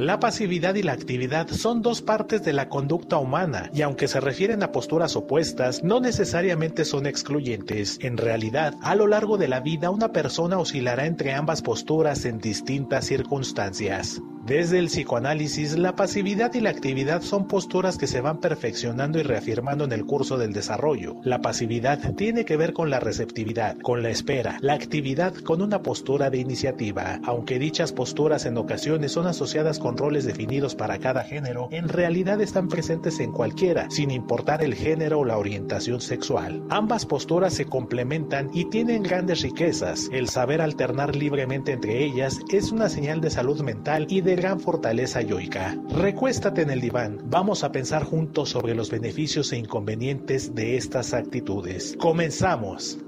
La pasividad y la actividad son dos partes de la conducta humana y aunque se refieren a posturas opuestas, no necesariamente son excluyentes. En realidad, a lo largo de la vida una persona oscilará entre ambas posturas en distintas circunstancias. Desde el psicoanálisis, la pasividad y la actividad son posturas que se van perfeccionando y reafirmando en el curso del desarrollo. La pasividad tiene que ver con la receptividad, con la espera, la actividad con una postura de iniciativa. Aunque dichas posturas en ocasiones son asociadas con roles definidos para cada género, en realidad están presentes en cualquiera, sin importar el género o la orientación sexual. Ambas posturas se complementan y tienen grandes riquezas. El saber alternar libremente entre ellas es una señal de salud mental y de gran fortaleza yoica. Recuéstate en el diván. Vamos a pensar juntos sobre los beneficios e inconvenientes de estas actitudes. Comenzamos.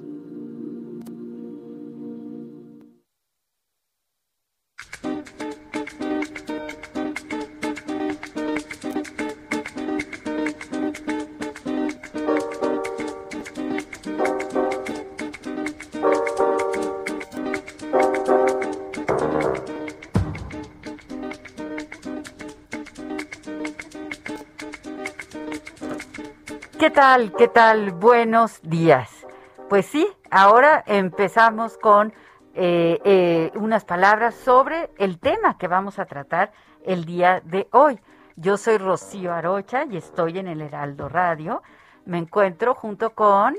Tal? ¿Qué tal? Buenos días. Pues sí, ahora empezamos con eh, eh, unas palabras sobre el tema que vamos a tratar el día de hoy. Yo soy Rocío Arocha y estoy en el Heraldo Radio. Me encuentro junto con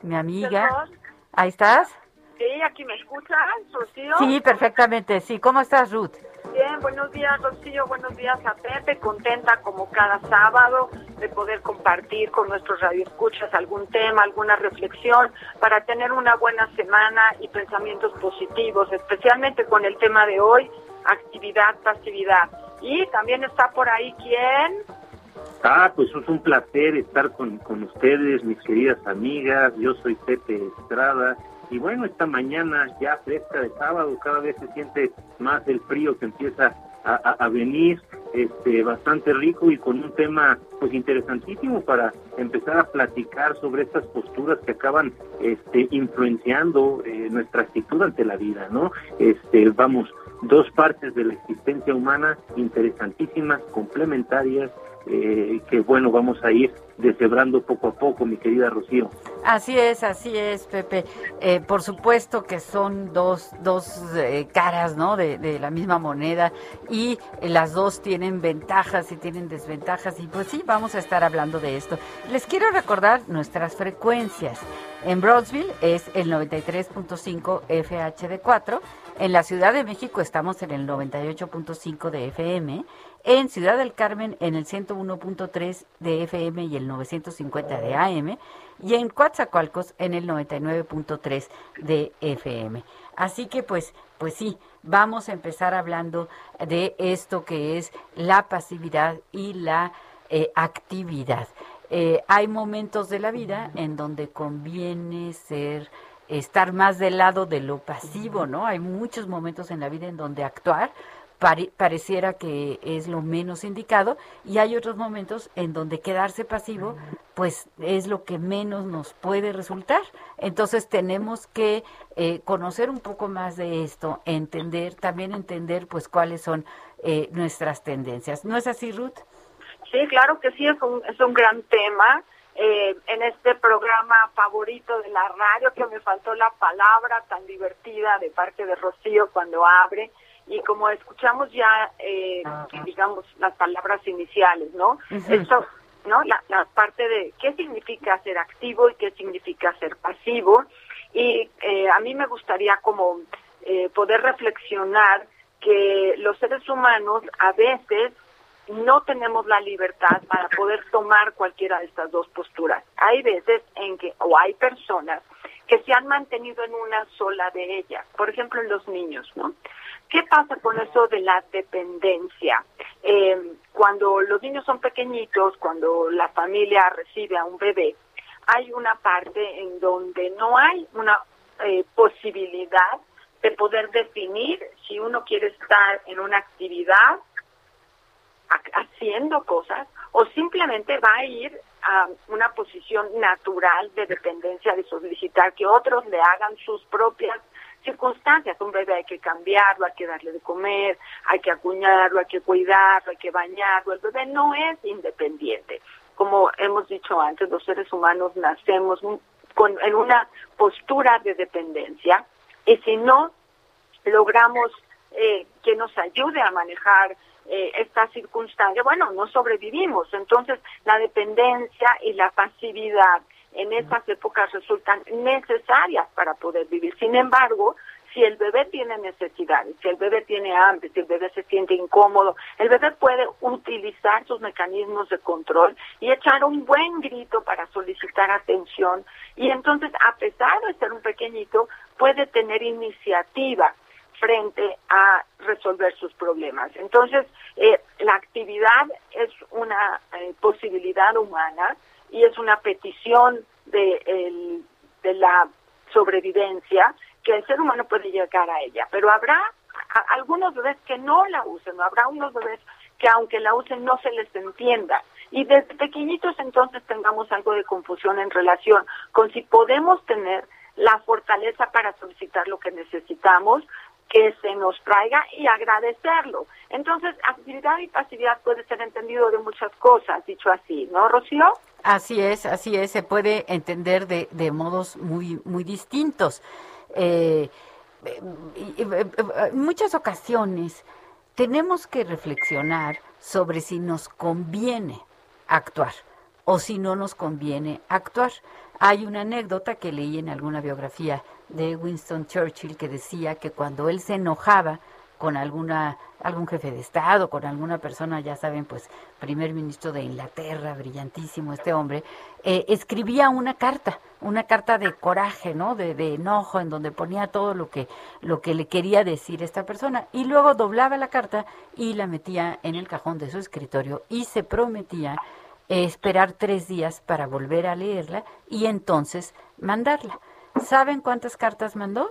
mi amiga. ¿Ahí estás? Sí, aquí me escuchas, Rocío. Sí, perfectamente. Sí, ¿cómo estás, Ruth? Bien, buenos días, Rocío. Buenos días a Pepe. Contenta como cada sábado de poder compartir con nuestros radioescuchas algún tema, alguna reflexión para tener una buena semana y pensamientos positivos, especialmente con el tema de hoy, actividad, pasividad. Y también está por ahí quién. Ah, pues es un placer estar con, con ustedes, mis queridas amigas. Yo soy Pepe Estrada. Y bueno, esta mañana ya fresca de sábado, cada vez se siente más el frío que empieza a, a- venir, este, bastante rico y con un tema pues interesantísimo para empezar a platicar sobre estas posturas que acaban este, influenciando eh, nuestra actitud ante la vida, ¿no? Este, vamos, dos partes de la existencia humana interesantísimas, complementarias, eh, que bueno, vamos a ir deshebrando poco a poco, mi querida Rocío. Así es, así es, Pepe. Eh, por supuesto que son dos, dos eh, caras, ¿no? De, de la misma moneda y las dos tienen ventajas y tienen desventajas y pues sí, vamos a estar hablando de esto. Les quiero recordar nuestras frecuencias. En Broadsville es el 93.5 FHD4. En la Ciudad de México estamos en el 98.5 de FM. En Ciudad del Carmen en el 101.3 de FM y el 950 de AM. Y en Coatzacoalcos en el 99.3 de FM. Así que pues, pues sí, vamos a empezar hablando de esto que es la pasividad y la eh, actividad. Eh, hay momentos de la vida en donde conviene ser estar más del lado de lo pasivo, ¿no? Hay muchos momentos en la vida en donde actuar pare- pareciera que es lo menos indicado y hay otros momentos en donde quedarse pasivo pues es lo que menos nos puede resultar. Entonces tenemos que eh, conocer un poco más de esto, entender, también entender pues cuáles son eh, nuestras tendencias. ¿No es así, Ruth? Sí, claro que sí, es un, es un gran tema. Eh, en este programa favorito de la radio, que me faltó la palabra tan divertida de parte de Rocío cuando abre, y como escuchamos ya, eh, digamos, las palabras iniciales, ¿no? Ujú. Esto, ¿no? La, la parte de qué significa ser activo y qué significa ser pasivo. Y eh, a mí me gustaría como eh, poder reflexionar que los seres humanos a veces no tenemos la libertad para poder tomar cualquiera de estas dos posturas. Hay veces en que, o hay personas que se han mantenido en una sola de ellas, por ejemplo en los niños, ¿no? ¿Qué pasa con eso de la dependencia? Eh, cuando los niños son pequeñitos, cuando la familia recibe a un bebé, hay una parte en donde no hay una eh, posibilidad de poder definir si uno quiere estar en una actividad haciendo cosas o simplemente va a ir a una posición natural de dependencia, de solicitar que otros le hagan sus propias circunstancias. Un bebé hay que cambiarlo, hay que darle de comer, hay que acuñarlo, hay que cuidarlo, hay que bañarlo. El bebé no es independiente. Como hemos dicho antes, los seres humanos nacemos con, en una postura de dependencia y si no logramos eh, que nos ayude a manejar eh, esta circunstancia, bueno, no sobrevivimos. Entonces, la dependencia y la pasividad en esas épocas resultan necesarias para poder vivir. Sin embargo, si el bebé tiene necesidades, si el bebé tiene hambre, si el bebé se siente incómodo, el bebé puede utilizar sus mecanismos de control y echar un buen grito para solicitar atención y entonces, a pesar de ser un pequeñito, puede tener iniciativa frente a resolver sus problemas. Entonces, eh, la actividad es una eh, posibilidad humana y es una petición de, de la sobrevivencia que el ser humano puede llegar a ella. Pero habrá algunos bebés que no la usen, habrá unos bebés que aunque la usen no se les entienda. Y desde pequeñitos entonces tengamos algo de confusión en relación con si podemos tener la fortaleza para solicitar lo que necesitamos, que se nos traiga y agradecerlo. Entonces, actividad y pasividad puede ser entendido de muchas cosas, dicho así, ¿no, Rocío? Así es, así es, se puede entender de, de modos muy, muy distintos. Eh, en muchas ocasiones tenemos que reflexionar sobre si nos conviene actuar o si no nos conviene actuar. Hay una anécdota que leí en alguna biografía de Winston Churchill que decía que cuando él se enojaba con alguna algún jefe de estado, con alguna persona, ya saben, pues primer ministro de Inglaterra, brillantísimo este hombre, eh, escribía una carta, una carta de coraje, ¿no? De, de, enojo, en donde ponía todo lo que lo que le quería decir esta persona y luego doblaba la carta y la metía en el cajón de su escritorio y se prometía esperar tres días para volver a leerla y entonces mandarla. ¿Saben cuántas cartas mandó?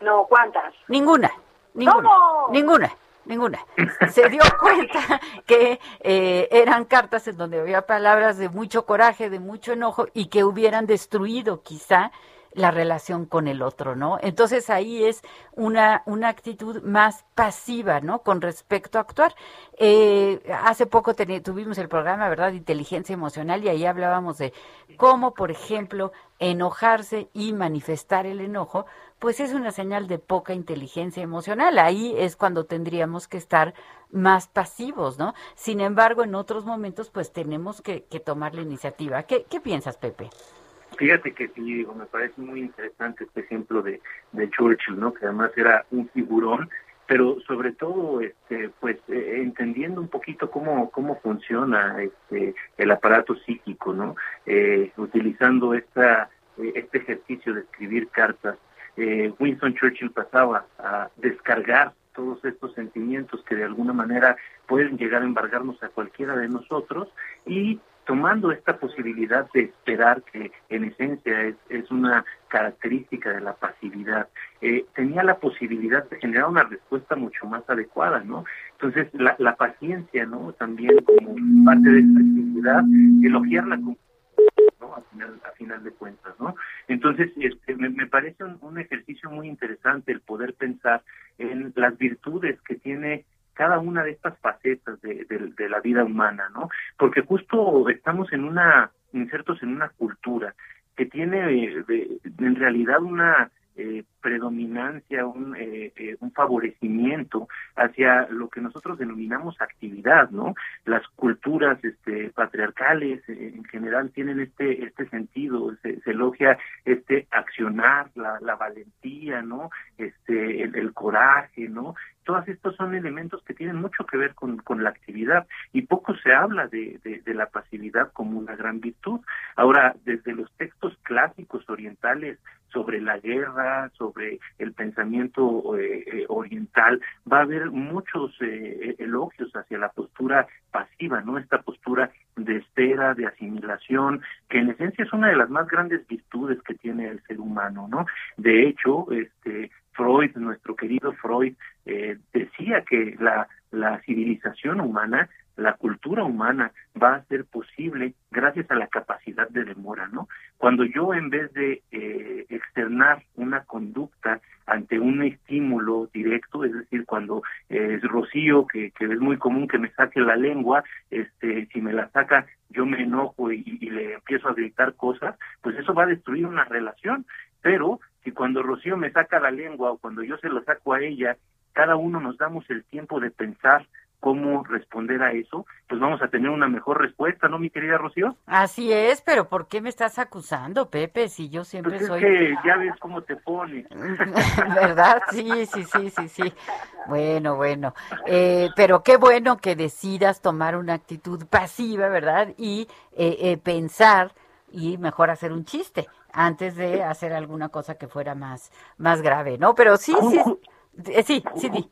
No, ¿cuántas? Ninguna, ninguna, ninguna, ninguna. Se dio cuenta que eh, eran cartas en donde había palabras de mucho coraje, de mucho enojo y que hubieran destruido quizá la relación con el otro, ¿no? Entonces ahí es una, una actitud más pasiva, ¿no? Con respecto a actuar. Eh, hace poco tuvimos el programa, ¿verdad? Inteligencia emocional y ahí hablábamos de cómo, por ejemplo, enojarse y manifestar el enojo, pues es una señal de poca inteligencia emocional. Ahí es cuando tendríamos que estar más pasivos, ¿no? Sin embargo, en otros momentos, pues tenemos que, tomar la iniciativa. ¿Qué, ¿Qué piensas, Pepe? Fíjate que sí, me parece muy interesante este ejemplo de, de Churchill, ¿no? Que además era un figurón, pero sobre todo, este, pues, eh, entendiendo un poquito cómo cómo funciona este el aparato psíquico, ¿no? Eh, utilizando esta eh, este ejercicio de escribir cartas, Winston Churchill pasaba a descargar todos estos sentimientos que de alguna manera pueden llegar a embargarnos a cualquiera de nosotros y tomando esta posibilidad de esperar, que en esencia es, es una característica de la pasividad, eh, tenía la posibilidad de generar una respuesta mucho más adecuada, ¿no? Entonces, la, la paciencia, ¿no? También como parte de esta actividad, elogiarla como A final, de cuentas, ¿no? Entonces, este, me, parece un, un ejercicio muy interesante el poder pensar en las virtudes que tiene cada una de estas facetas de, de, la vida humana, ¿no? Porque justo estamos en una, insertos en una cultura que tiene en realidad una eh, predominancia, un, eh, eh, un favorecimiento hacia lo que nosotros denominamos actividad, ¿no? Las culturas este, patriarcales en general tienen este este sentido, se, elogia este accionar, la, la valentía, ¿no? Este el coraje, ¿no? Todos estos son elementos que tienen mucho que ver con, la actividad y poco se habla de, de, la pasividad como una gran virtud. Ahora, desde los textos clásicos orientales sobre la guerra, sobre el pensamiento eh, eh, oriental, va a haber muchos eh, elogios hacia la postura pasiva, ¿no? Esta postura de espera, de asimilación, que en esencia es una de las más grandes virtudes que tiene el ser humano, ¿no? De hecho, este Freud, nuestro querido Freud, decía que la, civilización humana la cultura humana va a ser posible gracias a la capacidad de demora, ¿no? Cuando yo en vez de eh, externar una conducta ante un estímulo directo, es decir, cuando es Rocío, que, que, es muy común que me saque la lengua, este, si me la saca yo me enojo y, y le empiezo a gritar cosas, pues eso va a destruir una relación. Pero si cuando Rocío me saca la lengua o cuando yo se lo saco a ella, cada uno nos damos el tiempo de pensar cómo responder a eso, pues vamos a tener una mejor respuesta, ¿no, mi querida Rocío? Así es, pero ¿por qué me estás acusando, Pepe? Si yo siempre pues es soy... que ya ves cómo te pone. ¿Verdad? Sí, sí, sí, sí, sí. Bueno, bueno. Eh, pero qué bueno que decidas tomar una actitud pasiva, ¿verdad? Y eh, eh, pensar y mejor hacer un chiste antes de hacer alguna cosa que fuera más, más grave, ¿no? Pero sí, sí, sí, sí, sí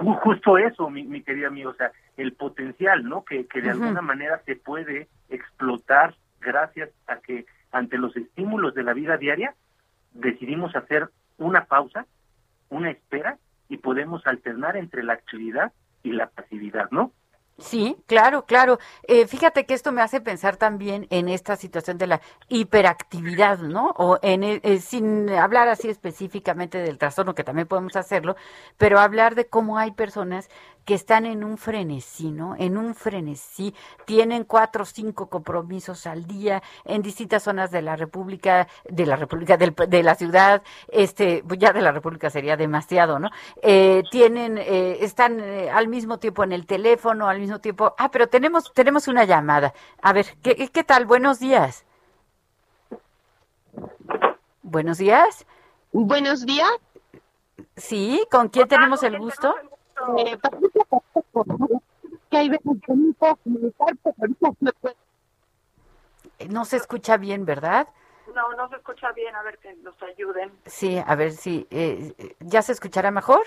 justo eso, mi, mi querida amigo, o sea, el potencial, ¿no? Que, que de alguna manera se puede explotar gracias a que ante los estímulos de la vida diaria decidimos hacer una pausa, una espera y podemos alternar entre la actividad y la pasividad, ¿no? Sí, claro, claro. Eh, fíjate que esto me hace pensar también en esta situación de la hiperactividad, ¿no? O en, eh, sin hablar así específicamente del trastorno, que también podemos hacerlo, pero hablar de cómo hay personas que están en un frenesí, ¿no? En un frenesí, tienen cuatro o cinco compromisos al día en distintas zonas de la República, de la República, de la ciudad, este, pues ya de la República sería demasiado, ¿no? Eh, tienen, eh, están eh, al mismo tiempo en el teléfono, al mismo tiempo, ah, pero tenemos, tenemos una llamada. A ver, ¿qué, qué tal? Buenos días. Buenos días. Buenos días. Sí, ¿con quién tenemos el gusto? Eh, que hay veces que no puedo comunicar, pero ahorita no puedo. No se escucha bien, ¿verdad? No, no se escucha bien, a ver que nos ayuden. Sí, a ver si eh, ya se escuchará mejor.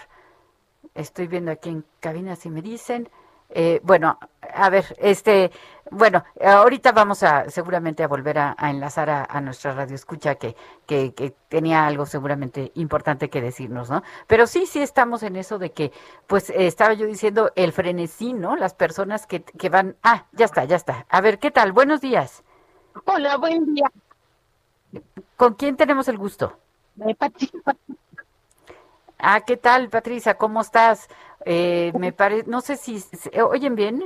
Estoy viendo aquí en cabina si me dicen. Eh, bueno, a ver, este, bueno, ahorita vamos a seguramente a volver a, enlazar a, nuestra radio escucha que, que, tenía algo seguramente importante que decirnos, ¿no? Pero sí, sí estamos en eso de que, pues estaba yo diciendo el frenesí, ¿no? Las personas que, que van, ah, ya está, ya está. A ver, ¿qué tal? Buenos días. Hola, buen día. ¿Con quién tenemos el gusto? Ah, ¿qué tal, Patricia? ¿Cómo estás? Eh, me parece, no sé si, ¿oyen bien?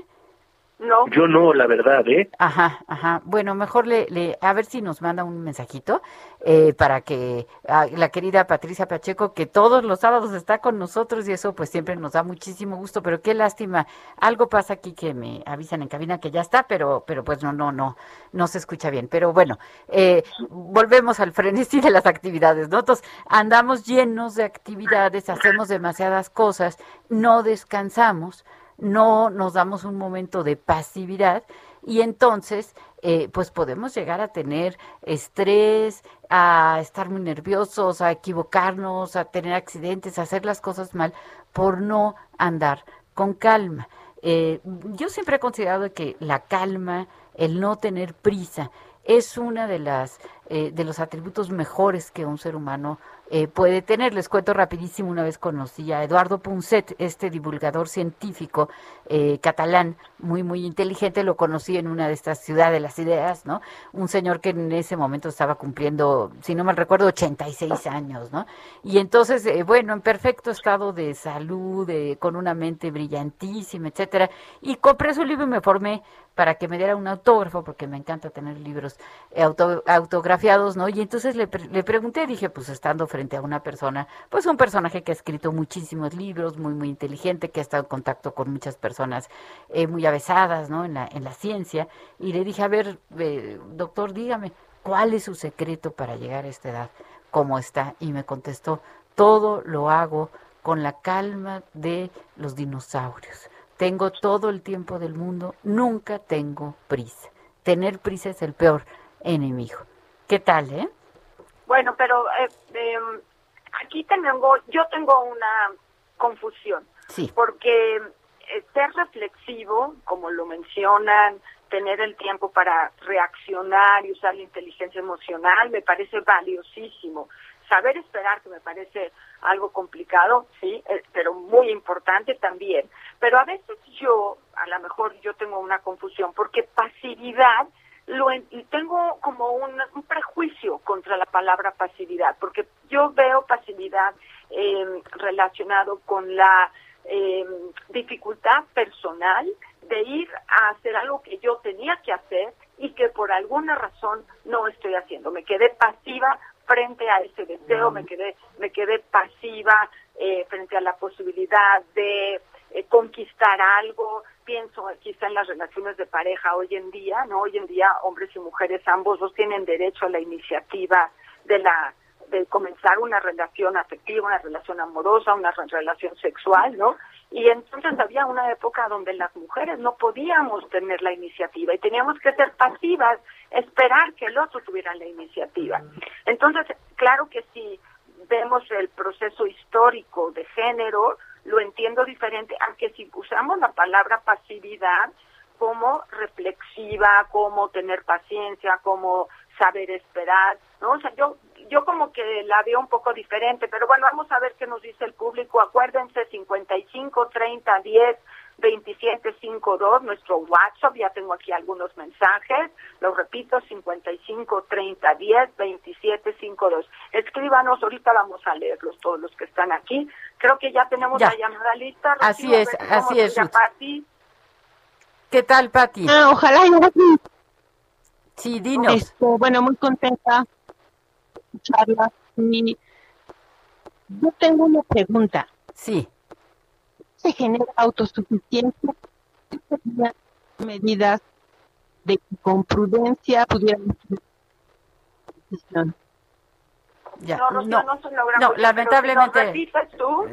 No. Yo no, la verdad, ¿eh? Ajá, ajá. Bueno, mejor le, le a ver si nos manda un mensajito eh, para que la querida Patricia Pacheco, que todos los sábados está con nosotros y eso pues siempre nos da muchísimo gusto, pero qué lástima. Algo pasa aquí que me avisan en cabina que ya está, pero, pero pues no, no, no, no se escucha bien. Pero bueno, eh, volvemos al frenesí de las actividades. Nosotros andamos llenos de actividades, hacemos demasiadas cosas, no descansamos no nos damos un momento de pasividad y entonces eh, pues podemos llegar a tener estrés, a estar muy nerviosos, a equivocarnos, a tener accidentes, a hacer las cosas mal por no andar con calma. Eh, yo siempre he considerado que la calma, el no tener prisa, es una de las eh, de los atributos mejores que un ser humano eh, puede tener. Les cuento rapidísimo, una vez conocí a Eduardo Punset, este divulgador científico eh, catalán, muy, muy inteligente, lo conocí en una de estas ciudades de las ideas, ¿no? Un señor que en ese momento estaba cumpliendo, si no mal recuerdo, 86 años, ¿no? Y entonces, eh, bueno, en perfecto estado de salud, con una mente brillantísima, etcétera, y compré su libro y me formé para que me diera un autógrafo, porque me encanta tener libros autografiados, ¿no? Y entonces le, le pregunté, dije, pues estando frente frente a una persona, pues un personaje que ha escrito muchísimos libros, muy, muy inteligente, que ha estado en contacto con muchas personas eh, muy avesadas, ¿no? En la, en la ciencia. Y le dije, a ver, eh, doctor, dígame, ¿cuál es su secreto para llegar a esta edad? ¿Cómo está? Y me contestó, todo lo hago con la calma de los dinosaurios. Tengo todo el tiempo del mundo, nunca tengo prisa. Tener prisa es el peor enemigo. ¿Qué tal, eh? Bueno, pero eh, em, aquí tengo, yo tengo una confusión. Sí. Porque eh, ser reflexivo, como lo mencionan, tener el tiempo para reaccionar y usar la inteligencia emocional me parece valiosísimo. Saber esperar, que me parece algo complicado, sí, eh, pero muy importante también. Pero a veces yo, a lo mejor yo tengo una confusión, porque pasividad, lo tengo como un, prejuicio contra la palabra pasividad, porque yo veo pasividad eh, relacionado con la eh, dificultad personal de ir a hacer algo que yo tenía que hacer y que por alguna razón no estoy haciendo. Me quedé pasiva frente a ese deseo, me quedé, me quedé pasiva eh, frente a la posibilidad de eh, conquistar algo. Pienso quizá en las relaciones de pareja hoy en día, ¿no? Hoy en día hombres y mujeres ambos dos tienen derecho a la iniciativa de la de comenzar una relación afectiva, una relación amorosa, una relación sexual, ¿no? Y entonces había una época donde las mujeres no podíamos tener la iniciativa y teníamos que ser pasivas, esperar que el otro tuviera la iniciativa. Entonces, claro que si vemos el proceso histórico de género, lo entiendo diferente, aunque si usamos la palabra pasividad como reflexiva, como tener paciencia, como saber esperar, ¿no? O sea, yo yo como que la veo un poco diferente, pero bueno, vamos a ver qué nos dice el público. Acuérdense, 55 30 10 27 52, nuestro WhatsApp, ya tengo aquí algunos mensajes, lo repito, 55 30 10 27 52. Escríbanos, ahorita vamos a leerlos todos los que están aquí. Creo que ya tenemos la llamada lista. así es, así es. ¿Qué tal, Pati? Ah, ojalá. Sí, dinos. Este, bueno, muy contenta charla. Y yo tengo una pregunta. Sí. ¿Se genera autosuficiencia? medidas de que con prudencia pudieran no, no, no, lamentablemente.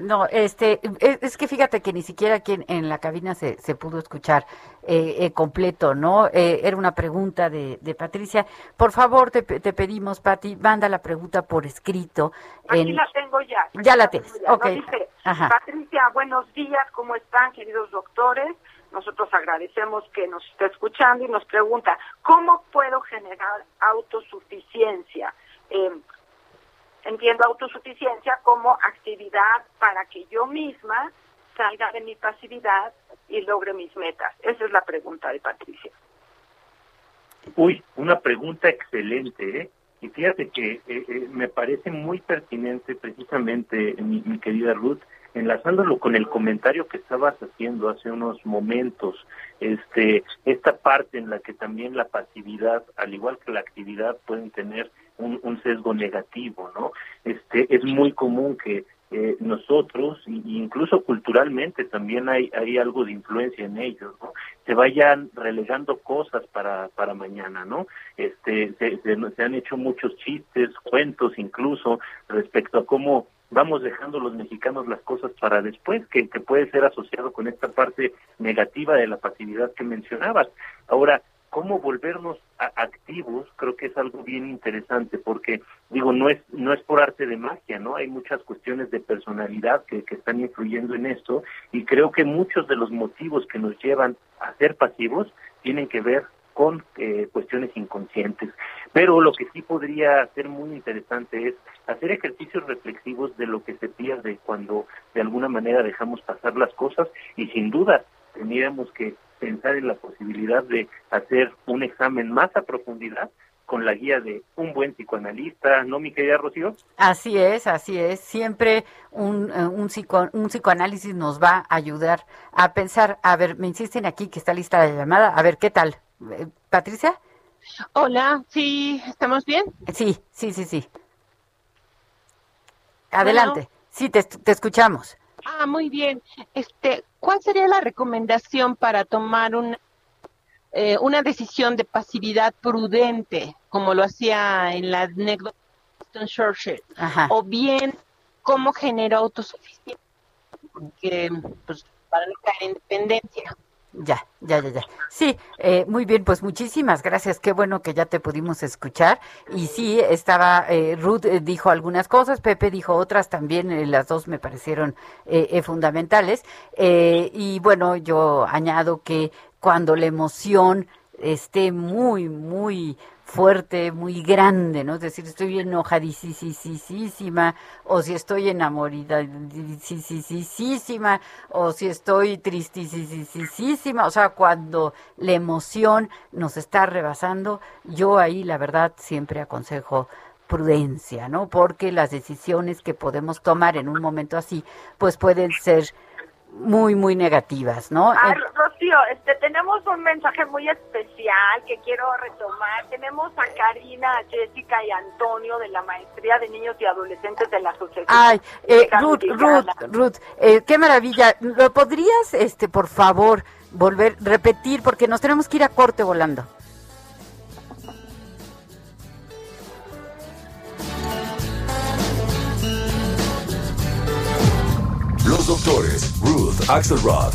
No, este, es, que fíjate que ni siquiera aquí en, la cabina se, se pudo escuchar eh, eh, completo, ¿no? Eh, era una pregunta de, de Patricia. Por favor, te, te pedimos, Pati, manda la pregunta por escrito. Aquí la tengo ya. Ya la tienes, ok. Patricia, buenos días, ¿cómo están, queridos doctores? Nosotros agradecemos que nos esté escuchando y nos pregunta, ¿cómo puedo generar autosuficiencia? Eh, entiendo autosuficiencia como actividad para que yo misma salga de mi pasividad y logre mis metas. Esa es la pregunta de Patricia. Uy, una pregunta excelente, ¿eh? Y fíjate que eh, eh, me parece muy pertinente precisamente, mi, mi, querida Ruth, enlazándolo con el comentario que estabas haciendo hace unos momentos, este, esta parte en la que también la pasividad, al igual que la actividad, pueden tener un, sesgo negativo, ¿no? Este, es muy común que eh, nosotros, incluso culturalmente también hay, hay algo de influencia en ellos, ¿no? Se vayan relegando cosas para, para mañana, ¿no? Este, se, se, han hecho muchos chistes, cuentos incluso respecto a cómo vamos dejando los mexicanos las cosas para después, que, que puede ser asociado con esta parte negativa de la pasividad que mencionabas. Ahora, cómo volvernos activos creo que es algo bien interesante porque digo no es no es por arte de magia no hay muchas cuestiones de personalidad que, que están influyendo en esto y creo que muchos de los motivos que nos llevan a ser pasivos tienen que ver con eh, cuestiones inconscientes. Pero lo que sí podría ser muy interesante es hacer ejercicios reflexivos de lo que se pierde cuando de alguna manera dejamos pasar las cosas y sin duda tendríamos que pensar en la posibilidad de hacer un examen más a profundidad con la guía de un buen psicoanalista, ¿no, mi querida Rocío? Así es, así es. Siempre un, eh, un, un psicoanálisis nos va a ayudar a pensar. A ver, me insisten aquí que está lista la llamada. A ver, ¿qué tal? Eh, ¿Patricia? Hola, sí, ¿estamos bien? Sí, sí, sí, sí. Adelante. Sí, te, te escuchamos. Ah, muy bien. Este, ¿cuál sería la recomendación para tomar un, eh, una decisión de pasividad prudente, como lo hacía en la anécdota de Churchill? O bien, ¿cómo genera autosuficiencia pues para no caer en dependencia. Ya, ya, ya, ya. Sí, eh, muy bien, pues muchísimas gracias. Qué bueno que ya te pudimos escuchar. Y sí, estaba, eh, Ruth eh, dijo algunas cosas, Pepe dijo otras también, eh, las dos me parecieron fundamentales. y bueno, yo añado que cuando la emoción esté muy, muy fuerte, muy grande, ¿no? Es decir, estoy enojadísima, o si estoy enamoradísima, o si estoy tristísima, o sea, cuando la emoción nos está rebasando, yo ahí la verdad siempre aconsejo prudencia, ¿no? Porque las decisiones que podemos tomar en un momento así, pues pueden ser muy, muy negativas, ¿no? Rocío, este, tenemos un mensaje muy especial que quiero retomar. Tenemos a Karina, Jessica y Antonio de la Maestría de Niños y Adolescentes de la Asociación. Ay, eh, Ruth, Ruth, Ruth, eh, qué maravilla. ¿Lo podrías, este, por favor, volver, repetir? Porque nos tenemos que ir a corte volando. Los doctores Ruth Axelrod,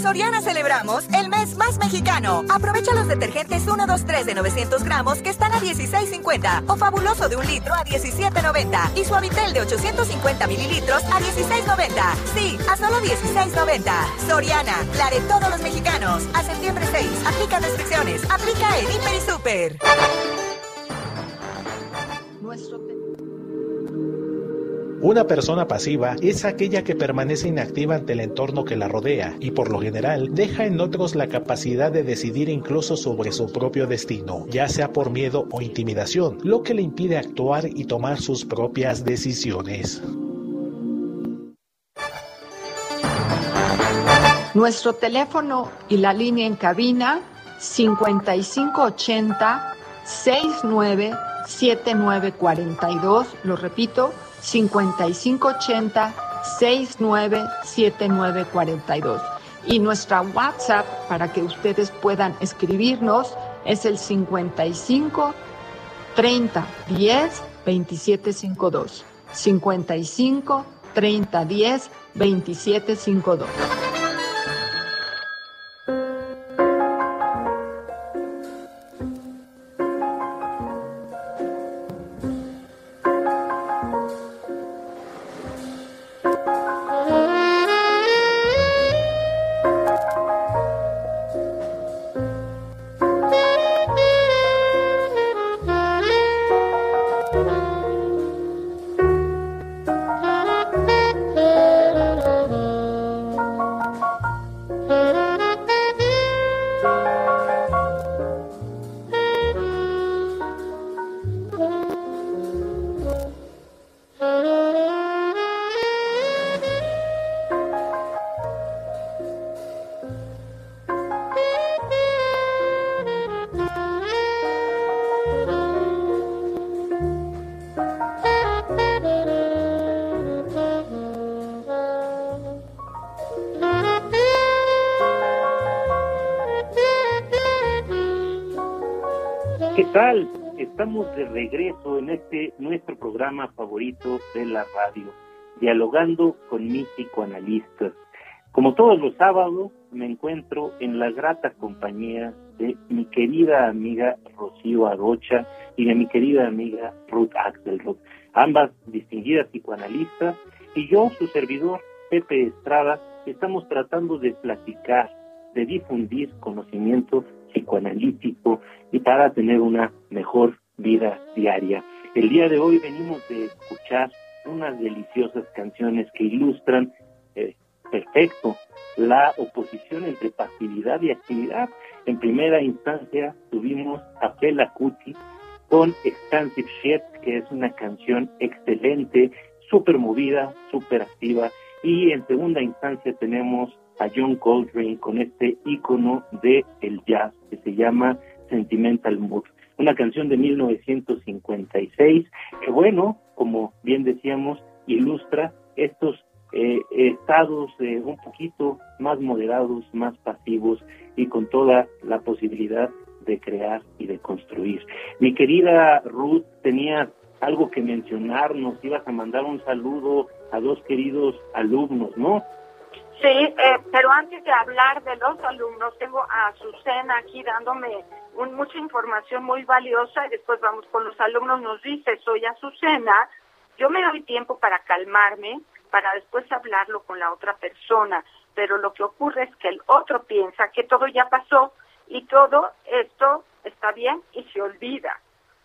Soriana celebramos el mes más mexicano. Aprovecha los detergentes 1, 2, 3 de 900 gramos que están a 16.50 o fabuloso de un litro a 17.90 y suavitel de 850 mililitros a 16.90. Sí, a solo 16.90. Soriana, la de todos los mexicanos. A septiembre 6. Aplica restricciones. Aplica en Hiper y Super. Nuestro una persona pasiva es aquella que permanece inactiva ante el entorno que la rodea y por lo general deja en otros la capacidad de decidir incluso sobre su propio destino, ya sea por miedo o intimidación, lo que le impide actuar y tomar sus propias decisiones. Nuestro teléfono y la línea en cabina 5580 697942, lo repito, 5580 697942. Y nuestra WhatsApp para que ustedes puedan escribirnos es el 55 30 10 2752. 55 30 10 2752. Estamos de regreso en este nuestro programa favorito de la radio, dialogando con mis psicoanalistas. Como todos los sábados, me encuentro en la grata compañía de mi querida amiga Rocío Arocha y de mi querida amiga Ruth Axelrod, ambas distinguidas psicoanalistas, y yo, su servidor, Pepe Estrada, estamos tratando de platicar, de difundir conocimiento psicoanalítico y para tener una mejor vida diaria. El día de hoy venimos de escuchar unas deliciosas canciones que ilustran eh, perfecto la oposición entre pasividad y actividad. En primera instancia tuvimos a Fela Kuti con Expansive Shit, que es una canción excelente, súper movida, súper activa. Y en segunda instancia tenemos a John Coltrane con este ícono de el jazz que se llama Sentimental Mood, una canción de 1956 que bueno, como bien decíamos, ilustra estos eh, estados eh, un poquito más moderados, más pasivos y con toda la posibilidad de crear y de construir. Mi querida Ruth, tenías algo que mencionarnos, ibas a mandar un saludo a dos queridos alumnos, ¿no? Sí, eh, pero antes de hablar de los alumnos, tengo a Azucena aquí dándome mucha información muy valiosa y después vamos con los alumnos. Nos dice, soy Azucena, yo me doy tiempo para calmarme, para después hablarlo con la otra persona, pero lo que ocurre es que el otro piensa que todo ya pasó y todo esto está bien y se olvida.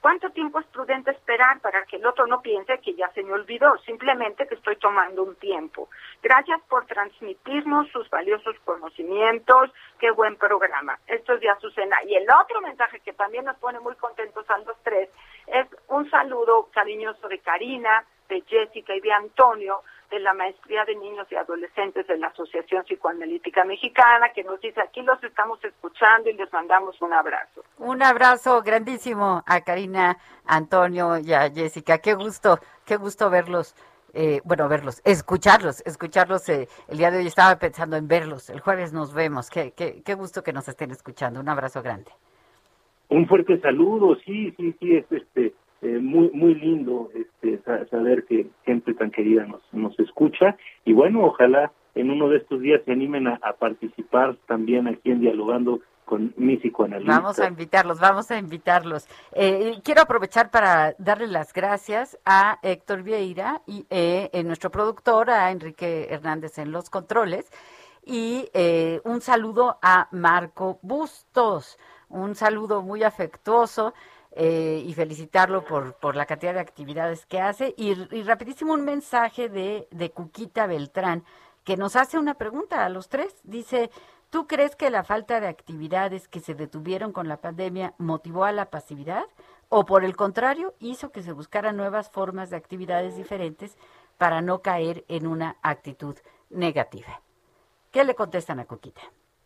¿Cuánto tiempo es prudente esperar para que el otro no piense que ya se me olvidó? Simplemente que estoy tomando un tiempo. Gracias por transmitirnos sus valiosos conocimientos. Qué buen programa. Esto es de Azucena. Y el otro mensaje que también nos pone muy contentos a los tres es un saludo cariñoso de Karina, de Jessica y de Antonio, de la Maestría de Niños y Adolescentes de la Asociación Psicoanalítica Mexicana, que nos dice, aquí los estamos escuchando y les mandamos un abrazo. Un abrazo grandísimo a Karina, Antonio y a Jessica. Qué gusto, qué gusto verlos. Eh, bueno, verlos, escucharlos, escucharlos. Eh, el día de hoy estaba pensando en verlos. El jueves nos vemos. Qué, qué, qué gusto que nos estén escuchando. Un abrazo grande. Un fuerte saludo, sí, sí, sí, es este eh, muy muy lindo este saber que gente tan querida nos nos escucha y bueno ojalá en uno de estos días se animen a, participar también aquí en dialogando con mi psicoanalista. Vamos a invitarlos, vamos a invitarlos. Eh, quiero aprovechar para darle las gracias a Héctor Vieira y eh, nuestro productor, a Enrique Hernández en los controles, y eh, un saludo a Marco Bustos, un saludo muy afectuoso. Eh, y felicitarlo por, por la cantidad de actividades que hace. Y, rapidísimo un mensaje de, de Cuquita Beltrán, que nos hace una pregunta a los tres. Dice, ¿tú crees que la falta de actividades que se detuvieron con la pandemia motivó a la pasividad? ¿O por el contrario, hizo que se buscaran nuevas formas de actividades diferentes para no caer en una actitud negativa? ¿Qué le contestan a Cuquita?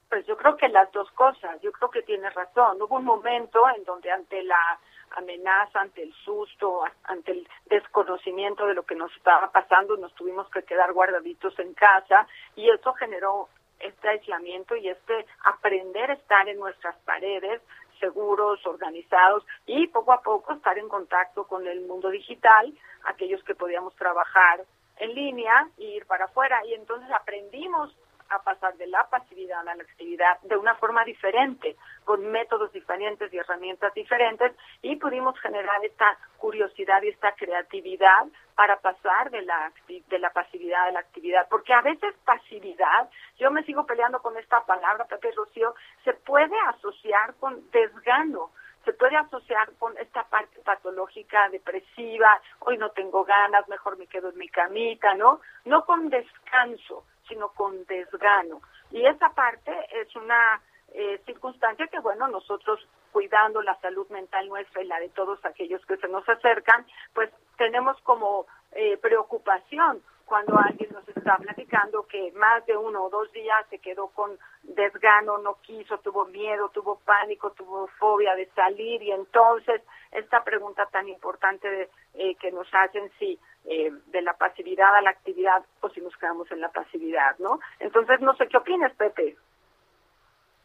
Pues yo creo que las dos cosas, yo creo que tiene razón. Hubo un momento en donde ante la amenaza, ante el susto, ante el desconocimiento de lo que nos estaba pasando, nos tuvimos que quedar guardaditos en casa y eso generó este aislamiento y este aprender a estar en nuestras paredes seguros, organizados y poco a poco estar en contacto con el mundo digital, aquellos que podíamos trabajar en línea e ir para afuera y entonces aprendimos a pasar de la pasividad a la actividad de una forma diferente, con métodos diferentes y herramientas diferentes, y pudimos generar esta curiosidad y esta creatividad para pasar de la, de la pasividad a la actividad. Porque a veces pasividad, yo me sigo peleando con esta palabra, Pepe Rocío, se puede asociar con desgano se puede asociar con esta parte patológica, depresiva, hoy no tengo ganas, mejor me quedo en mi camita, ¿no? No con descanso, sino con desgano. Y esa parte es una eh, circunstancia que, bueno, nosotros cuidando la salud mental nuestra y la de todos aquellos que se nos acercan, pues tenemos como eh, preocupación cuando alguien nos está platicando que más de uno o dos días se quedó con desgano, no quiso, tuvo miedo, tuvo pánico, tuvo fobia de salir y entonces esta pregunta tan importante eh, que nos hacen si eh, de la pasividad a la actividad o si nos quedamos en la pasividad, ¿no? Entonces no sé qué opinas, Pepe.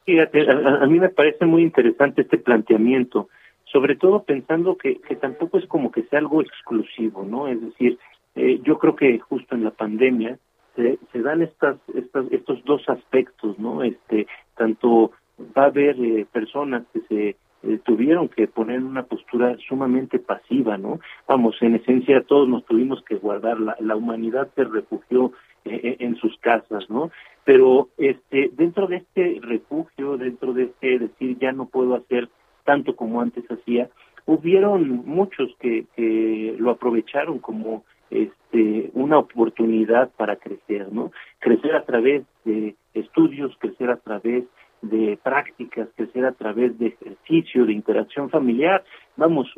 Fíjate, a, mí me parece muy interesante este planteamiento, sobre todo pensando que, que tampoco es como que sea algo exclusivo, ¿no? Es decir, eh, yo creo que justo en la pandemia se, se dan estas, estas, estos dos aspectos, ¿no? Este, tanto va a haber eh, personas que se eh, tuvieron que poner una postura sumamente pasiva, ¿no? Vamos, en esencia todos nos tuvimos que guardar, la, la humanidad se refugió en sus casas, ¿no? Pero este, dentro de este refugio, dentro de este decir ya no puedo hacer tanto como antes hacía, hubieron muchos que, que lo aprovecharon como este, una oportunidad para crecer, ¿no? Crecer a través de estudios, crecer a través de prácticas, crecer a través de ejercicio, de interacción familiar. Vamos,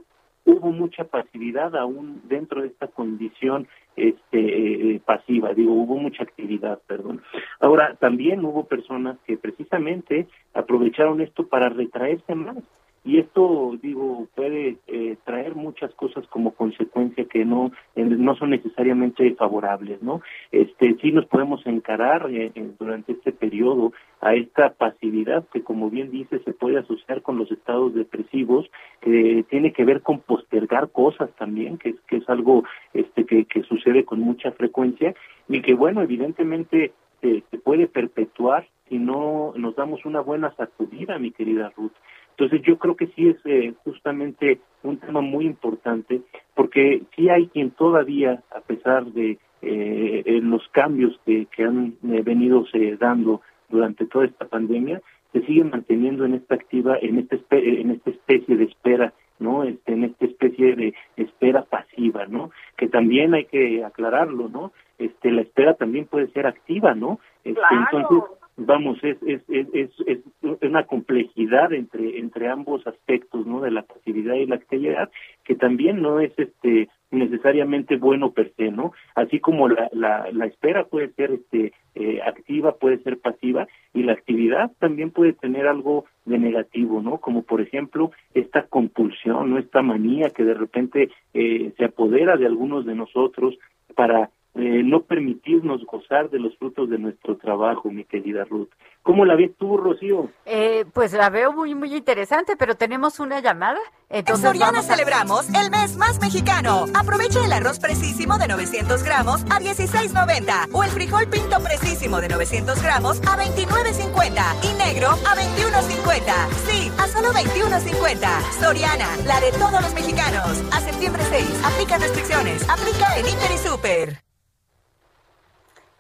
hubo mucha pasividad aún dentro de esta condición este, eh, pasiva, digo, hubo mucha actividad, perdón. Ahora, también hubo personas que precisamente aprovecharon esto para retraerse más y esto digo puede eh, traer muchas cosas como consecuencia que no no son necesariamente favorables no este sí nos podemos encarar eh, durante este periodo a esta pasividad que como bien dice se puede asociar con los estados depresivos que tiene que ver con postergar cosas también que, que es algo este que, que sucede con mucha frecuencia y que bueno evidentemente se, se puede perpetuar si no nos damos una buena sacudida mi querida Ruth entonces yo creo que sí es eh, justamente un tema muy importante porque sí hay quien todavía, a pesar de eh, eh los cambios que, que han eh, venido se dando durante toda esta pandemia, se sigue manteniendo en esta activa, en esta, en esta especie de espera, ¿no? Este, en esta especie de espera pasiva, ¿no? Que también hay que aclararlo, ¿no? Este, la espera también puede ser activa, ¿no? Este, Entonces, vamos, es, es, es, es, una complejidad entre, entre ambos aspectos, ¿no? De la pasividad y la actividad, que también no es este necesariamente bueno per se, ¿no? Así como la, la, la espera puede ser este eh, activa, puede ser pasiva, y la actividad también puede tener algo de negativo, ¿no? Como por ejemplo esta compulsión, ¿no? Esta manía que de repente eh, se apodera de algunos de nosotros para eh, no permitirnos gozar de los frutos de nuestro trabajo, mi querida Ruth. ¿Cómo la ves tú, Rocío? Eh, pues la veo muy, muy interesante, pero tenemos una llamada. Entonces en Soriana celebramos el mes más mexicano. Aprovecha el arroz precísimo de 900 gramos a 16.90 o el frijol pinto precísimo de 900 gramos a 29.50 y negro a 21.50. Sí, a solo 21.50. Soriana, la de todos los mexicanos. A septiembre 6, aplica restricciones. Aplica en Inter y Super.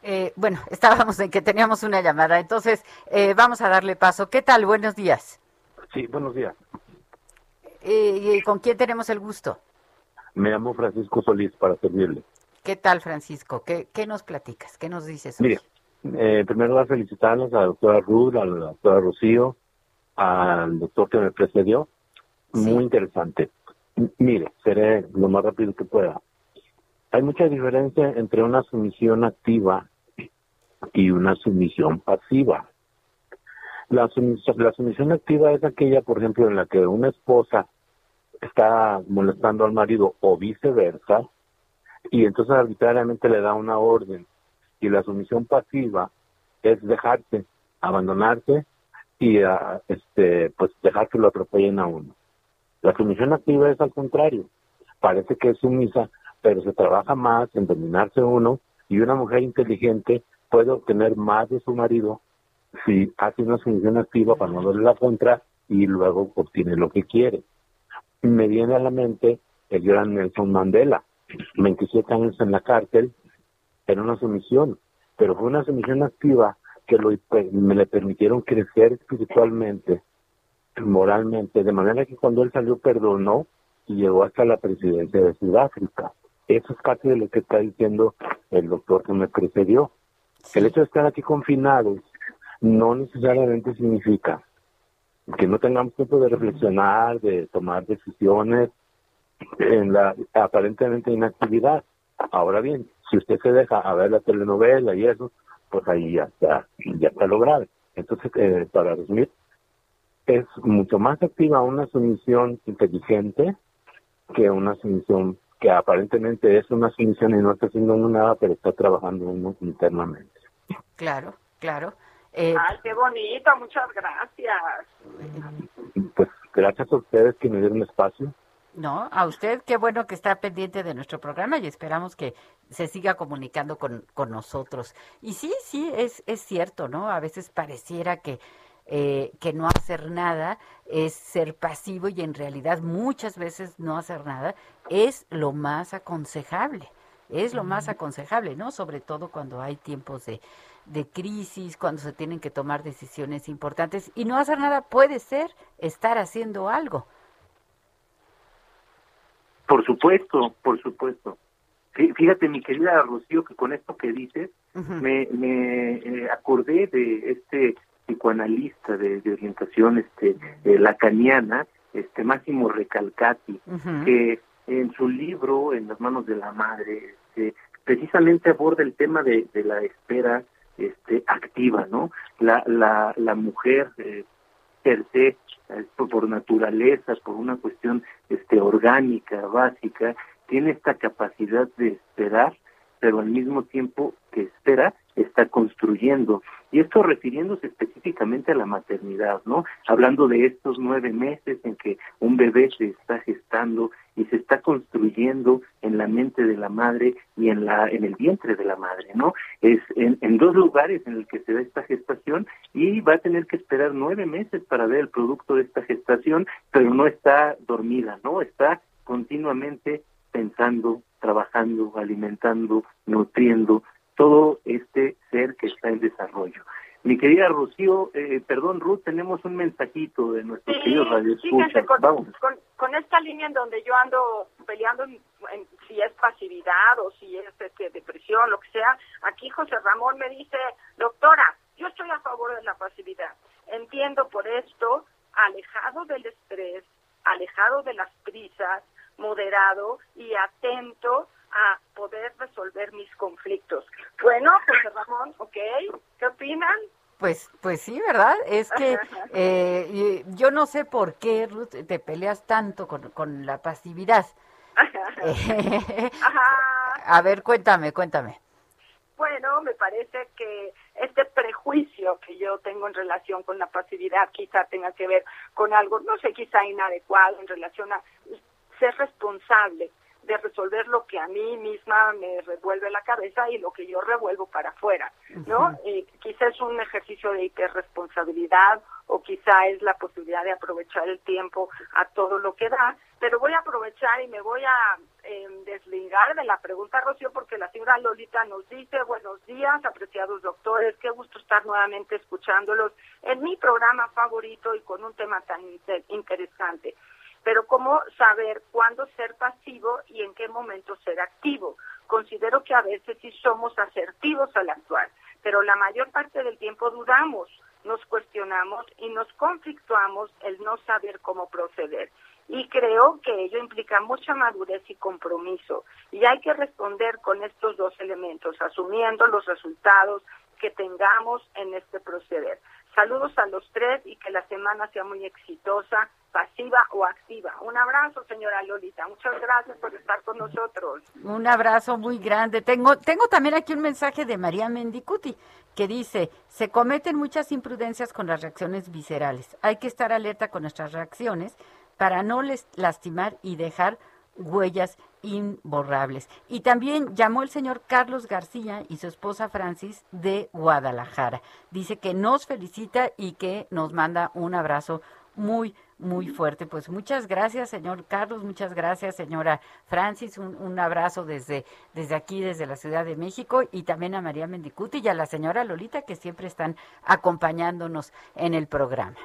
Eh, bueno, estábamos en que teníamos una llamada, entonces eh, vamos a darle paso. ¿Qué tal? Buenos días. Sí, buenos días. Eh, ¿Con quién tenemos el gusto? Me llamo Francisco Solís para servirle. ¿Qué tal, Francisco? ¿Qué, qué nos platicas? ¿Qué nos dices? Mire, eh, primero a felicitarles a la doctora Ruth, a la doctora Rocío, al doctor que me precedió. Muy interesante. mire, seré lo más rápido que pueda. Hay mucha diferencia entre una sumisión activa y una sumisión pasiva. La sumisión, la sumisión activa es aquella, por ejemplo, en la que una esposa está molestando al marido o viceversa, y entonces arbitrariamente le da una orden. Y la sumisión pasiva es dejarse, abandonarse y uh, este pues dejar que lo atropellen a uno. La sumisión activa es al contrario. Parece que es sumisa, pero se trabaja más en dominarse uno y una mujer inteligente puede obtener más de su marido si hace una sumisión activa para no darle la contra y luego obtiene lo que quiere. Me viene a la mente el gran Nelson Mandela, 27 años en la cárcel, era una sumisión, pero fue una sumisión activa que lo, me le permitieron crecer espiritualmente, moralmente, de manera que cuando él salió perdonó y llegó hasta la presidencia de Sudáfrica. Eso es parte de lo que está diciendo el doctor que me precedió. El hecho de estar aquí confinados no necesariamente significa que no tengamos tiempo de reflexionar, de tomar decisiones en la aparentemente inactividad. Ahora bien, si usted se deja a ver la telenovela y eso, pues ahí ya está, ya está logrado. Entonces, eh, para resumir, es mucho más activa una sumisión inteligente que una sumisión que aparentemente es una sumisión y no está haciendo nada, pero está trabajando uno internamente. Claro, claro. Eh, Ay, qué bonito, muchas gracias. Pues gracias a ustedes que me dieron espacio. No, a usted, qué bueno que está pendiente de nuestro programa y esperamos que se siga comunicando con, con nosotros. Y sí, sí, es, es cierto, ¿no? A veces pareciera que, eh, que no hacer nada es ser pasivo y en realidad muchas veces no hacer nada es lo más aconsejable, es lo más aconsejable, ¿no? Sobre todo cuando hay tiempos de, de crisis, cuando se tienen que tomar decisiones importantes y no hacer nada puede ser estar haciendo algo. Por supuesto, por supuesto. Fíjate, mi querida Rocío, que con esto que dices, me, me eh, acordé de este psicoanalista de, orientación este eh, lacaniana, este Máximo Recalcati, que en su libro En las manos de la madre, este, precisamente aborda el tema de, de la espera este, activa, ¿no? La, la, la mujer eh, per se por naturaleza, por una cuestión este, orgánica, básica, tiene esta capacidad de esperar, pero al mismo tiempo que espera, está construyendo. Y esto refiriéndose específicamente a la maternidad, ¿no? Hablando de estos nueve meses en que un bebé se está gestando y se está construyendo en la mente de la madre y en la en el vientre de la madre, ¿no? Es en, en dos lugares en el que se da esta gestación y va a tener que esperar nueve meses para ver el producto de esta gestación, pero no está dormida, ¿no? Está continuamente pensando, trabajando, alimentando, nutriendo, todo este ser que está en desarrollo. Mi querida Rocío, eh, perdón Ruth, tenemos un mensajito de nuestros queridos radioescuchas. Con, Con, con, esta línea en donde yo ando peleando en, si es pasividad o si es este, depresión, lo que sea, aquí José Ramón me dice, doctora, yo estoy a favor de la pasividad. Entiendo por esto, alejado del estrés, alejado de las prisas, moderado y atento a poder resolver mis conflictos. Bueno, José Ramón, ¿ok? ¿Qué opinan? Pues, pues sí, ¿verdad? Es que eh, yo no sé por qué, Ruth, te peleas tanto con, con la pasividad. A ver, cuéntame, cuéntame. Bueno, me parece que este prejuicio que yo tengo en relación con la pasividad quizá tenga que ver con algo, no sé, quizá inadecuado en relación a ser responsable de resolver lo que a mí misma me revuelve la cabeza y lo que yo revuelvo para afuera, ¿no? y quizá es un ejercicio de hiperresponsabilidad o quizá es la posibilidad de aprovechar el tiempo a todo lo que da, pero voy a aprovechar y me voy a eh, desligar de la pregunta, Rocío, porque la señora Lolita nos dice, buenos días, apreciados doctores, qué gusto estar nuevamente escuchándolos en mi programa favorito y con un tema tan interesante pero cómo saber cuándo ser pasivo y en qué momento ser activo. Considero que a veces sí somos asertivos al actuar, pero la mayor parte del tiempo dudamos, nos cuestionamos y nos conflictuamos el no saber cómo proceder. Y creo que ello implica mucha madurez y compromiso. Y hay que responder con estos dos elementos, asumiendo los resultados que tengamos en este proceder. Saludos a los tres y que la semana sea muy exitosa pasiva o activa. Un abrazo, señora Lolita. Muchas gracias por estar con nosotros. Un abrazo muy grande. Tengo, tengo también aquí un mensaje de María Mendicuti que dice, se cometen muchas imprudencias con las reacciones viscerales. Hay que estar alerta con nuestras reacciones para no les lastimar y dejar huellas imborrables. Y también llamó el señor Carlos García y su esposa Francis de Guadalajara. Dice que nos felicita y que nos manda un abrazo muy, muy fuerte. Pues muchas gracias, señor Carlos, muchas gracias, señora Francis, un, abrazo desde, desde aquí, desde la Ciudad de México, y también a María Mendicuti y a la señora Lolita, que siempre están acompañándonos en el programa.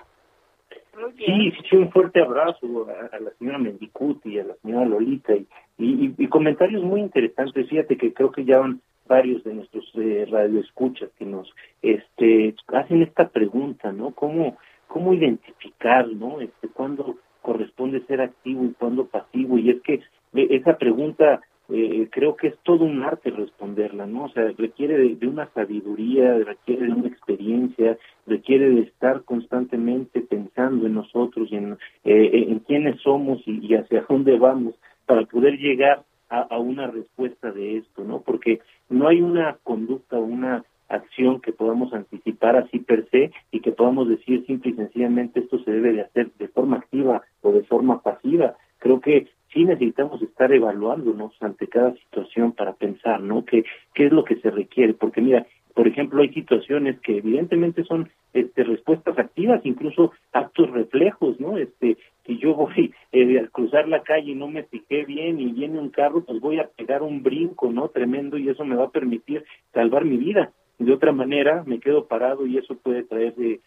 Sí, sí, un fuerte abrazo a, la señora Mendicuti y a la señora Lolita y, y, comentarios muy interesantes. Fíjate que creo que ya van varios de nuestros eh, radioescuchas que nos este, hacen esta pregunta, ¿no? ¿Cómo, cómo identificar, ¿no? Este, cuándo corresponde ser activo y cuándo pasivo. Y es que eh, esa pregunta eh, creo que es todo un arte responderla, ¿no? O sea, requiere de, una sabiduría, requiere de una experiencia, requiere de estar constantemente pensando en nosotros y en, eh, en quiénes somos y, hacia dónde vamos para poder llegar a, una respuesta de esto, ¿no? Porque no hay una conducta, una acción que podamos anticipar así per se y que podamos decir simple y sencillamente esto se debe de hacer de forma activa o de forma pasiva. Creo que sí necesitamos estar evaluándonos ante cada situación para pensar, ¿no? ¿Qué, qué es lo que se requiere? Porque mira, por ejemplo, hay situaciones que evidentemente son este, respuestas activas, incluso actos reflejos, ¿no? Este, si yo voy eh, a cruzar la calle y no me fijé bien y viene un carro, pues voy a pegar un brinco, ¿no? Tremendo y eso me va a permitir salvar mi vida de otra manera me quedo parado y eso puede traer de,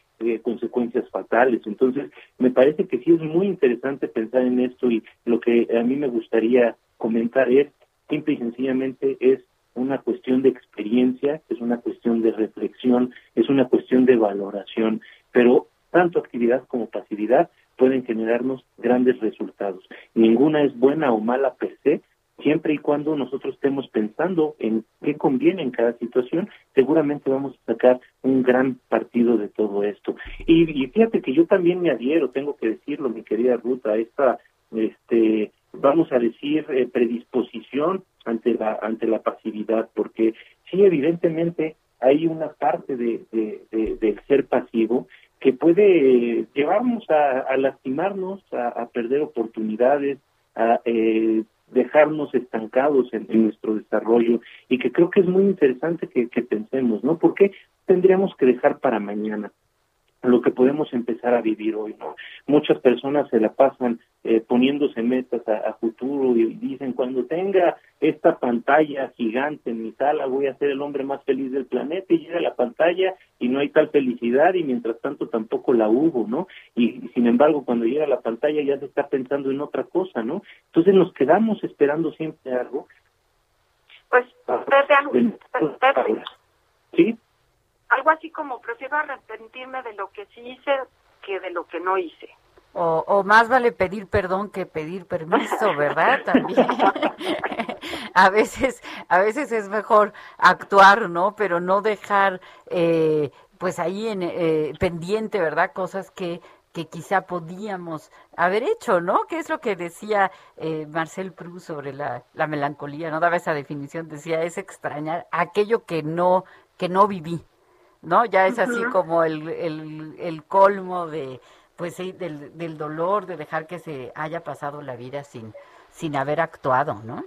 consecuencias fatales. Entonces, me parece que sí es muy interesante pensar en esto y lo que a mí me gustaría comentar es, simple y sencillamente, es una cuestión de experiencia, es una cuestión de reflexión, es una cuestión de valoración, pero tanto actividad como pasividad pueden generarnos grandes resultados. Ninguna es buena o mala per se, siempre y cuando nosotros estemos pensando en qué conviene en cada situación seguramente vamos a sacar un gran partido de todo esto. Y, fíjate que yo también me adhiero, tengo que decirlo, mi querida Ruta, a esta, este, vamos a decir, eh, predisposición ante la, ante la pasividad, porque sí, evidentemente hay una parte de, del ser pasivo que puede llevarnos a, lastimarnos, a, perder oportunidades, a eh, dejarnos estancados en, nuestro desarrollo y que creo que es muy interesante que, que pensemos, ¿no? ¿Por qué tendríamos que dejar para mañana? Lo que podemos empezar a vivir hoy. ¿no? Muchas personas se la pasan eh, poniéndose metas a, futuro y dicen, cuando tenga esta pantalla gigante en mi sala, voy a ser el hombre más feliz del planeta y llega la pantalla y no hay tal felicidad y mientras tanto tampoco la hubo, ¿no? Y, sin embargo, cuando llega la pantalla ya se está pensando en otra cosa, ¿no? Entonces nos quedamos esperando siempre algo. Pues, Pepe, ¿Sí? Algo así como prefiero arrepentirme de lo que sí hice que de lo que no hice. O, o más vale pedir perdón que pedir permiso, ¿verdad? También. a veces, a veces es mejor actuar, ¿no? Pero no dejar, eh, pues ahí en eh, pendiente, ¿verdad? Cosas que que quizá podíamos haber hecho, ¿no? Que es lo que decía eh, Marcel Proust sobre la, la melancolía, ¿no? Daba esa definición, decía, es extrañar aquello que no, que no viví, ¿no? Ya es así como el, el, el, colmo de, pues sí, del, del dolor de dejar que se haya pasado la vida sin, sin haber actuado, ¿no?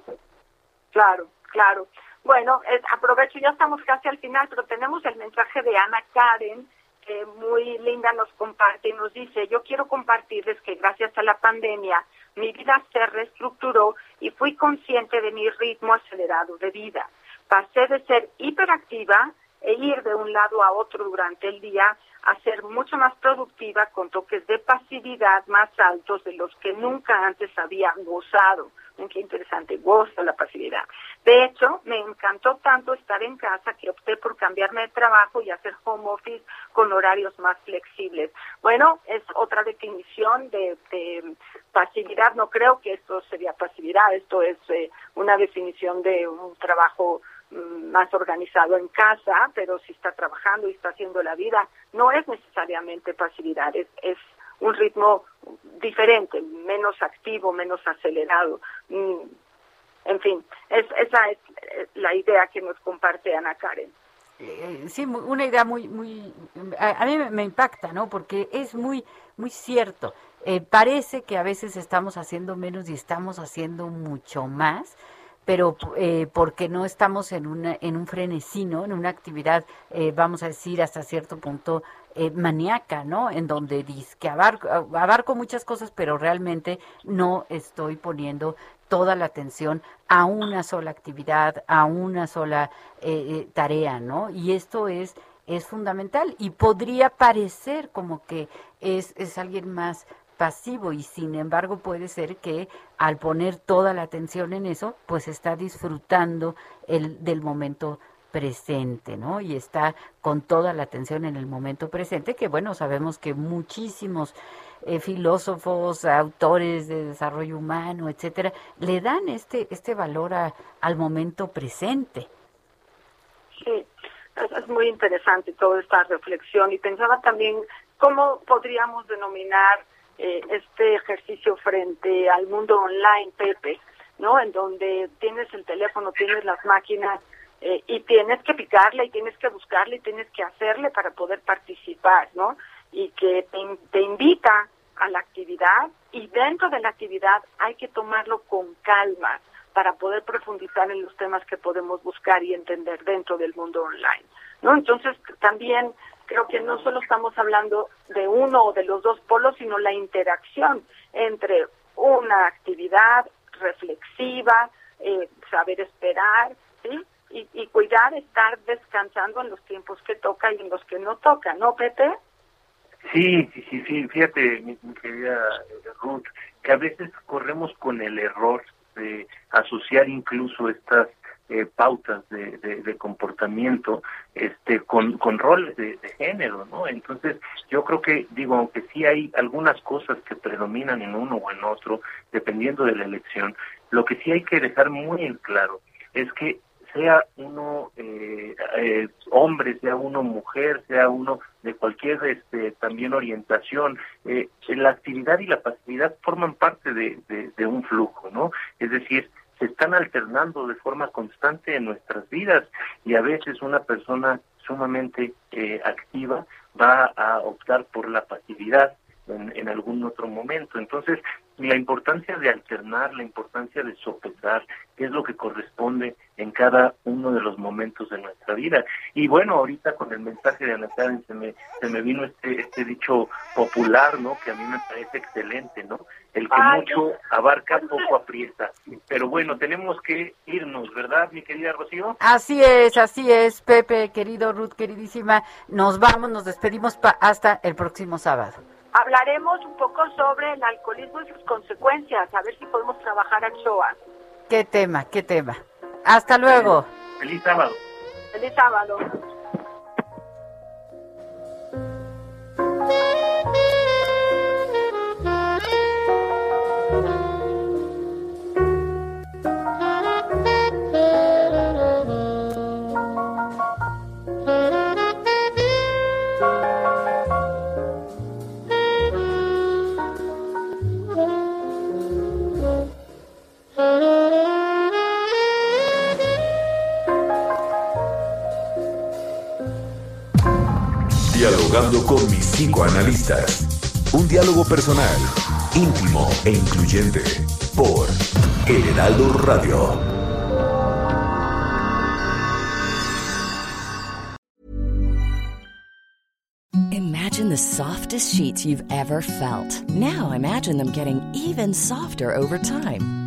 Claro, claro. Bueno, aprovecho, ya estamos casi al final, pero tenemos el mensaje de Ana Karen, que muy linda nos comparte y nos dice, yo quiero compartirles que gracias a la pandemia mi vida se reestructuró y fui consciente de mi ritmo acelerado de vida. Pasé de ser hiperactiva e ir de un lado a otro durante el día a ser mucho más productiva con toques de pasividad más altos de los que nunca antes había gozado. Qué interesante, gozo la pasividad. De hecho, me encantó tanto estar en casa que opté por cambiarme de trabajo y hacer home office con horarios más flexibles. Bueno, es otra definición de, pasividad. No creo que esto sería pasividad, esto es eh, una definición de un trabajo más organizado en casa, pero si está trabajando y está haciendo la vida, no es necesariamente pasividad, es, es un ritmo diferente, menos activo, menos acelerado. Mm, en fin, es, esa es eh, la idea que nos comparte Ana Karen. Eh, sí, una idea muy, muy, a, mí me, impacta, ¿no? Porque es muy, muy cierto. Eh, parece que a veces estamos haciendo menos y estamos haciendo mucho más pero eh, porque no estamos en, una, en un frenesino, en una actividad, eh, vamos a decir, hasta cierto punto eh, maníaca, ¿no? En donde dice que abarco, abarco muchas cosas, pero realmente no estoy poniendo toda la atención a una sola actividad, a una sola eh, tarea, ¿no? Y esto es es fundamental y podría parecer como que es, es alguien más pasivo y sin embargo puede ser que al poner toda la atención en eso, pues está disfrutando el, del momento presente, ¿no? Y está con toda la atención en el momento presente, que bueno, sabemos que muchísimos eh, filósofos, autores de desarrollo humano, etcétera, le dan este, este valor al momento presente. Sí, es muy interesante toda esta reflexión y pensaba también cómo podríamos denominar eh, este ejercicio frente al mundo online, Pepe, ¿no? En donde tienes el teléfono, tienes las máquinas eh, y tienes que picarle y tienes que buscarle y tienes que hacerle para poder participar, ¿no? Y que te, te invita a la actividad y dentro de la actividad hay que tomarlo con calma para poder profundizar en los temas que podemos buscar y entender dentro del mundo online, ¿no? Entonces también creo que no solo estamos hablando de uno o de los dos polos, sino la interacción entre una actividad reflexiva, eh, saber esperar, ¿sí? Y, y, cuidar estar descansando en los tiempos que toca y en los que no toca, ¿no, Pepe? Sí, sí, sí, sí, fíjate, mi, querida Ruth, que a veces corremos con el error de asociar incluso estas eh, pautas de, de, comportamiento este con, con roles de, género no entonces yo creo que digo aunque sí hay algunas cosas que predominan en uno o en otro dependiendo de la elección lo que sí hay que dejar muy en claro es que sea uno eh, eh, hombre, sea uno mujer, sea uno de cualquier este, también orientación, eh, la actividad y la pasividad forman parte de, de, un flujo, ¿no? Es decir, se están alternando de forma constante en nuestras vidas y a veces una persona sumamente activa va a optar por la pasividad en, algún otro momento. Entonces, la importancia de alternar, la importancia de sopesar, qué es lo que corresponde en cada uno de los momentos de nuestra vida. Y bueno, ahorita con el mensaje de Ana Karen se me, se me vino este, este dicho popular, ¿no? Que a mí me parece excelente, ¿no? El que mucho abarca, poco aprieta. Pero bueno, tenemos que irnos, ¿verdad, mi querida Rocío? Así es, así es, Pepe, querido Ruth, queridísima. Nos vamos, nos despedimos hasta el próximo sábado hablaremos un poco sobre el alcoholismo y sus consecuencias, a ver si podemos trabajar al SOA. ¿Qué tema? ¿Qué tema? Hasta luego. Feliz sábado. Feliz sábado. Con mis psicoanalistas. Un diálogo personal, íntimo e incluyente. Por El Heraldo Radio. Imagine the softest sheets you've ever felt. Now imagine them getting even softer over time.